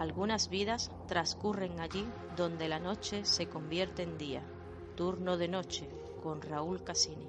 Algunas vidas transcurren allí donde la noche se convierte en día. Turno de noche con Raúl Casini.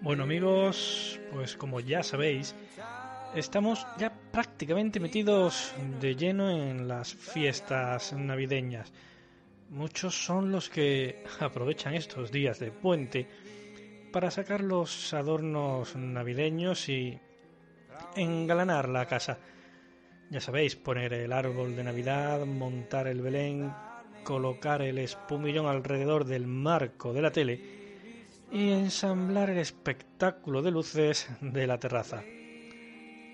Bueno amigos, pues como ya sabéis, estamos ya prácticamente metidos de lleno en las fiestas navideñas. Muchos son los que aprovechan estos días de puente para sacar los adornos navideños y engalanar la casa. Ya sabéis, poner el árbol de Navidad, montar el Belén, colocar el espumillón alrededor del marco de la tele y ensamblar el espectáculo de luces de la terraza.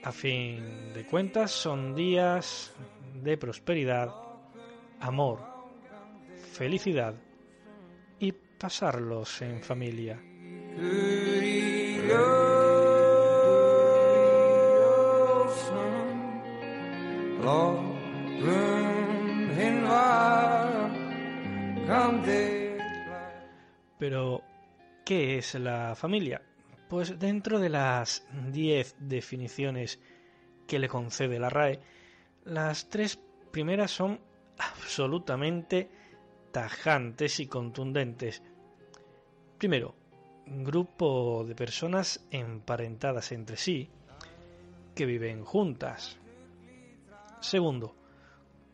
A fin de cuentas son días de prosperidad, amor, felicidad y pasarlos en familia. Pero, ¿qué es la familia? Pues dentro de las diez definiciones que le concede la RAE, las tres primeras son absolutamente tajantes y contundentes. Primero, grupo de personas emparentadas entre sí que viven juntas. Segundo,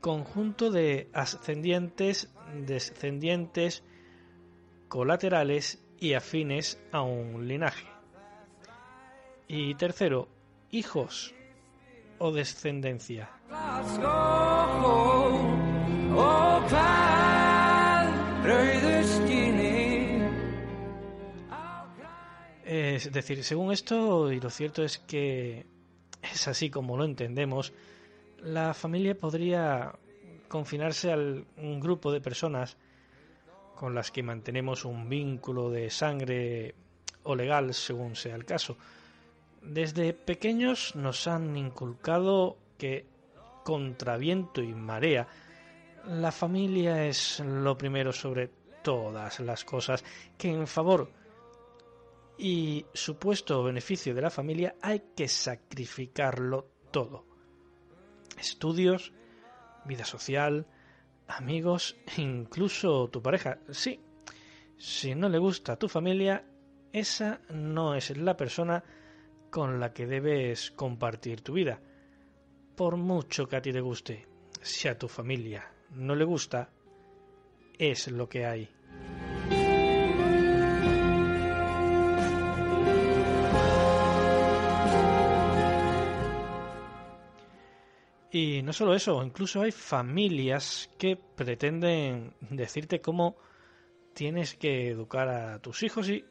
conjunto de ascendientes, descendientes, colaterales y afines a un linaje. Y tercero, hijos o descendencia. Es decir, según esto, y lo cierto es que es así como lo entendemos, la familia podría confinarse a un grupo de personas con las que mantenemos un vínculo de sangre o legal, según sea el caso. Desde pequeños nos han inculcado que contra viento y marea, la familia es lo primero sobre todas las cosas, que en favor y supuesto beneficio de la familia hay que sacrificarlo todo estudios, vida social, amigos, incluso tu pareja. Sí, si no le gusta tu familia, esa no es la persona con la que debes compartir tu vida. Por mucho que a ti te guste, si a tu familia no le gusta, es lo que hay. Y no solo eso, incluso hay familias que pretenden decirte cómo tienes que educar a tus hijos y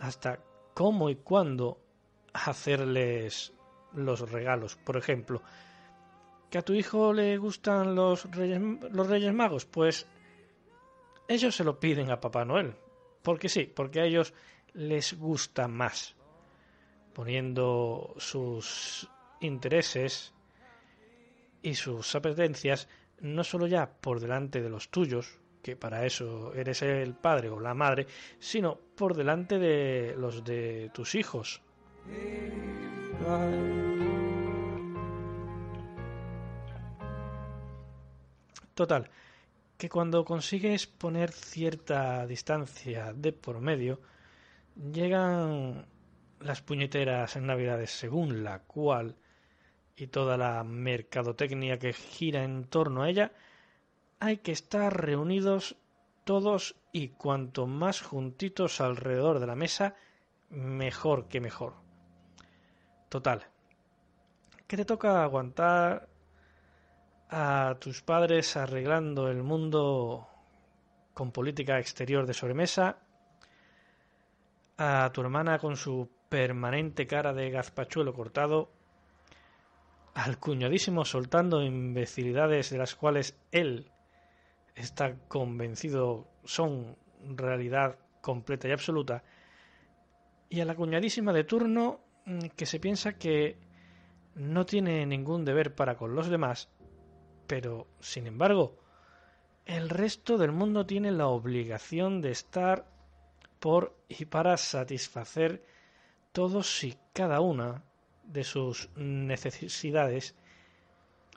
hasta cómo y cuándo hacerles los regalos. Por ejemplo, que a tu hijo le gustan los reyes, los reyes magos, pues ellos se lo piden a Papá Noel. Porque sí, porque a ellos les gusta más. Poniendo sus intereses y sus apetencias no solo ya por delante de los tuyos, que para eso eres el padre o la madre, sino por delante de los de tus hijos. Total, que cuando consigues poner cierta distancia de por medio, llegan las puñeteras en Navidades según la cual y toda la mercadotecnia que gira en torno a ella, hay que estar reunidos todos y cuanto más juntitos alrededor de la mesa, mejor que mejor. Total. Que te toca aguantar a tus padres arreglando el mundo con política exterior de sobremesa, a tu hermana con su permanente cara de gazpachuelo cortado, al cuñadísimo soltando imbecilidades de las cuales él está convencido son realidad completa y absoluta, y a la cuñadísima de turno mm, que se piensa que no tiene ningún deber para con los demás, pero, sin embargo, el resto del mundo tiene la obligación de estar por y para satisfacer todos y cada una de sus necesidades,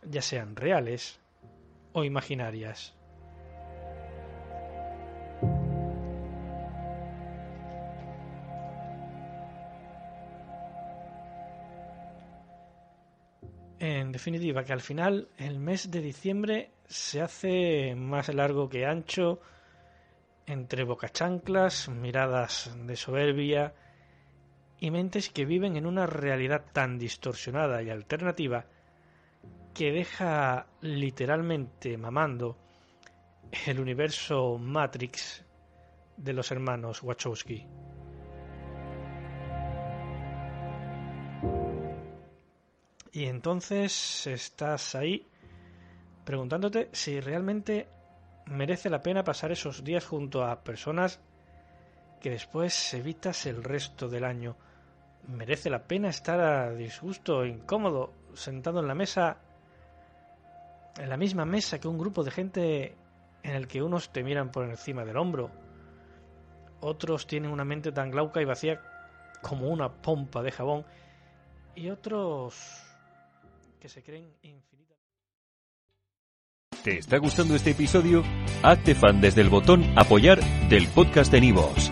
ya sean reales o imaginarias. En definitiva, que al final el mes de diciembre se hace más largo que ancho entre bocachanclas, miradas de soberbia y mentes que viven en una realidad tan distorsionada y alternativa que deja literalmente mamando el universo Matrix de los hermanos Wachowski. Y entonces estás ahí preguntándote si realmente merece la pena pasar esos días junto a personas que después evitas el resto del año. Merece la pena estar a disgusto, incómodo, sentado en la mesa, en la misma mesa que un grupo de gente en el que unos te miran por encima del hombro, otros tienen una mente tan glauca y vacía como una pompa de jabón, y otros que se creen infinitas. ¿Te está gustando este episodio? Hazte fan desde el botón Apoyar del podcast de Nivos.